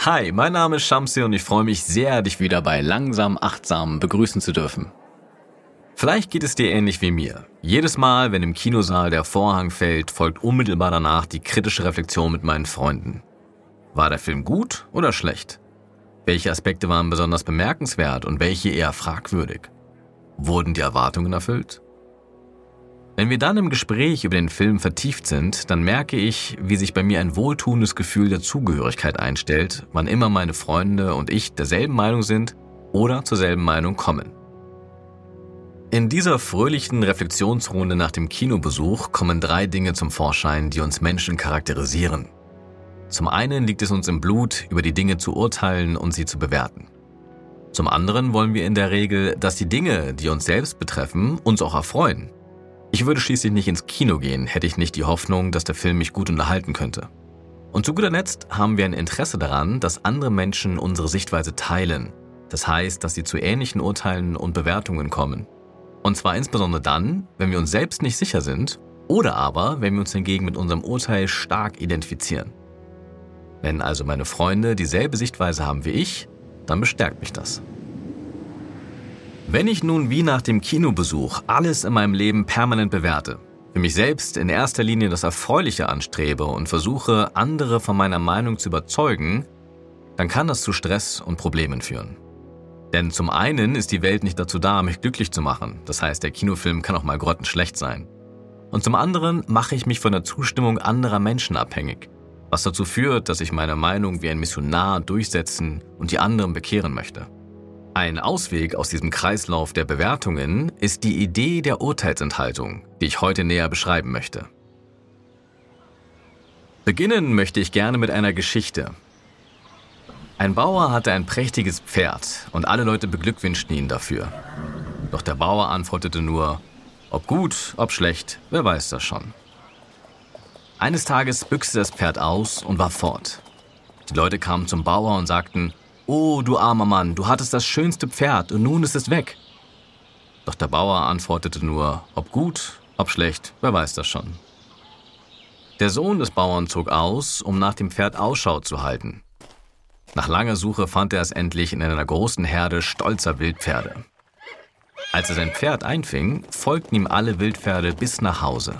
Hi, mein Name ist Shamsi und ich freue mich sehr, dich wieder bei Langsam Achtsam begrüßen zu dürfen. Vielleicht geht es dir ähnlich wie mir. Jedes Mal, wenn im Kinosaal der Vorhang fällt, folgt unmittelbar danach die kritische Reflexion mit meinen Freunden. War der Film gut oder schlecht? Welche Aspekte waren besonders bemerkenswert und welche eher fragwürdig? Wurden die Erwartungen erfüllt? Wenn wir dann im Gespräch über den Film vertieft sind, dann merke ich, wie sich bei mir ein wohltuendes Gefühl der Zugehörigkeit einstellt, wann immer meine Freunde und ich derselben Meinung sind oder zur selben Meinung kommen. In dieser fröhlichen Reflexionsrunde nach dem Kinobesuch kommen drei Dinge zum Vorschein, die uns Menschen charakterisieren. Zum einen liegt es uns im Blut, über die Dinge zu urteilen und sie zu bewerten. Zum anderen wollen wir in der Regel, dass die Dinge, die uns selbst betreffen, uns auch erfreuen ich würde schließlich nicht ins Kino gehen, hätte ich nicht die Hoffnung, dass der Film mich gut unterhalten könnte. Und zu guter Letzt haben wir ein Interesse daran, dass andere Menschen unsere Sichtweise teilen. Das heißt, dass sie zu ähnlichen Urteilen und Bewertungen kommen. Und zwar insbesondere dann, wenn wir uns selbst nicht sicher sind oder aber, wenn wir uns hingegen mit unserem Urteil stark identifizieren. Wenn also meine Freunde dieselbe Sichtweise haben wie ich, dann bestärkt mich das. Wenn ich nun wie nach dem Kinobesuch alles in meinem Leben permanent bewerte, für mich selbst in erster Linie das Erfreuliche anstrebe und versuche, andere von meiner Meinung zu überzeugen, dann kann das zu Stress und Problemen führen. Denn zum einen ist die Welt nicht dazu da, mich glücklich zu machen, das heißt, der Kinofilm kann auch mal grottenschlecht sein. Und zum anderen mache ich mich von der Zustimmung anderer Menschen abhängig, was dazu führt, dass ich meine Meinung wie ein Missionar durchsetzen und die anderen bekehren möchte. Ein Ausweg aus diesem Kreislauf der Bewertungen ist die Idee der Urteilsenthaltung, die ich heute näher beschreiben möchte. Beginnen möchte ich gerne mit einer Geschichte. Ein Bauer hatte ein prächtiges Pferd und alle Leute beglückwünschten ihn dafür. Doch der Bauer antwortete nur, ob gut, ob schlecht, wer weiß das schon. Eines Tages büchste das Pferd aus und war fort. Die Leute kamen zum Bauer und sagten, Oh, du armer Mann, du hattest das schönste Pferd und nun ist es weg. Doch der Bauer antwortete nur, ob gut, ob schlecht, wer weiß das schon. Der Sohn des Bauern zog aus, um nach dem Pferd Ausschau zu halten. Nach langer Suche fand er es endlich in einer großen Herde stolzer Wildpferde. Als er sein Pferd einfing, folgten ihm alle Wildpferde bis nach Hause.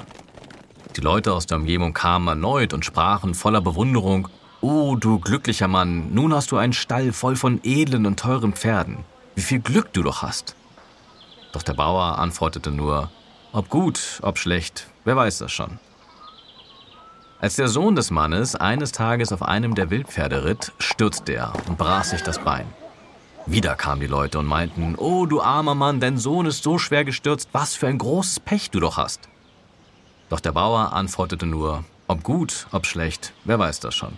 Die Leute aus der Umgebung kamen erneut und sprachen voller Bewunderung Oh, du glücklicher Mann, nun hast du einen Stall voll von edlen und teuren Pferden. Wie viel Glück du doch hast. Doch der Bauer antwortete nur, ob gut, ob schlecht, wer weiß das schon. Als der Sohn des Mannes eines Tages auf einem der Wildpferde ritt, stürzte er und brach sich das Bein. Wieder kamen die Leute und meinten, oh du armer Mann, dein Sohn ist so schwer gestürzt, was für ein großes Pech du doch hast. Doch der Bauer antwortete nur, ob gut, ob schlecht, wer weiß das schon.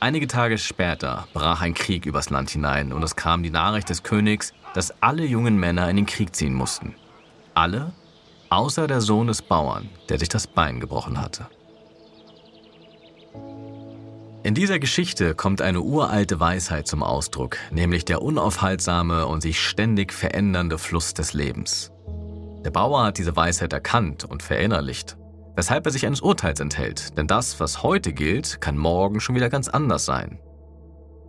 Einige Tage später brach ein Krieg übers Land hinein und es kam die Nachricht des Königs, dass alle jungen Männer in den Krieg ziehen mussten. Alle, außer der Sohn des Bauern, der sich das Bein gebrochen hatte. In dieser Geschichte kommt eine uralte Weisheit zum Ausdruck, nämlich der unaufhaltsame und sich ständig verändernde Fluss des Lebens. Der Bauer hat diese Weisheit erkannt und verinnerlicht weshalb er sich eines Urteils enthält, denn das, was heute gilt, kann morgen schon wieder ganz anders sein.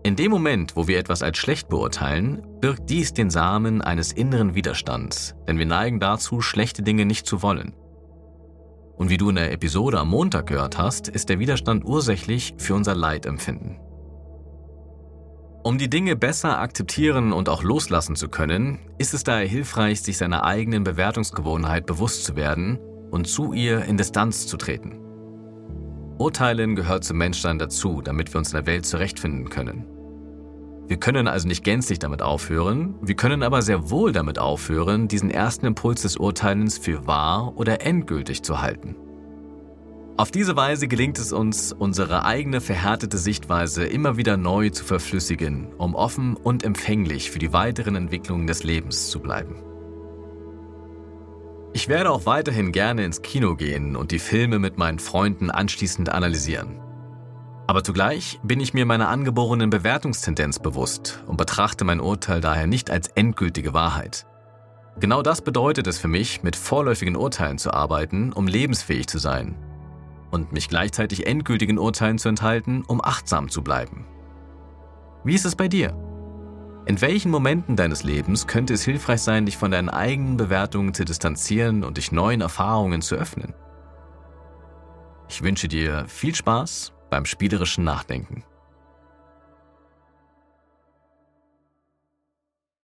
In dem Moment, wo wir etwas als schlecht beurteilen, birgt dies den Samen eines inneren Widerstands, denn wir neigen dazu, schlechte Dinge nicht zu wollen. Und wie du in der Episode am Montag gehört hast, ist der Widerstand ursächlich für unser Leidempfinden. Um die Dinge besser akzeptieren und auch loslassen zu können, ist es daher hilfreich, sich seiner eigenen Bewertungsgewohnheit bewusst zu werden und zu ihr in Distanz zu treten. Urteilen gehört zum Menschsein dazu, damit wir uns in der Welt zurechtfinden können. Wir können also nicht gänzlich damit aufhören, wir können aber sehr wohl damit aufhören, diesen ersten Impuls des Urteilens für wahr oder endgültig zu halten. Auf diese Weise gelingt es uns, unsere eigene verhärtete Sichtweise immer wieder neu zu verflüssigen, um offen und empfänglich für die weiteren Entwicklungen des Lebens zu bleiben. Ich werde auch weiterhin gerne ins Kino gehen und die Filme mit meinen Freunden anschließend analysieren. Aber zugleich bin ich mir meiner angeborenen Bewertungstendenz bewusst und betrachte mein Urteil daher nicht als endgültige Wahrheit. Genau das bedeutet es für mich, mit vorläufigen Urteilen zu arbeiten, um lebensfähig zu sein. Und mich gleichzeitig endgültigen Urteilen zu enthalten, um achtsam zu bleiben. Wie ist es bei dir? In welchen Momenten deines Lebens könnte es hilfreich sein, dich von deinen eigenen Bewertungen zu distanzieren und dich neuen Erfahrungen zu öffnen? Ich wünsche dir viel Spaß beim spielerischen Nachdenken.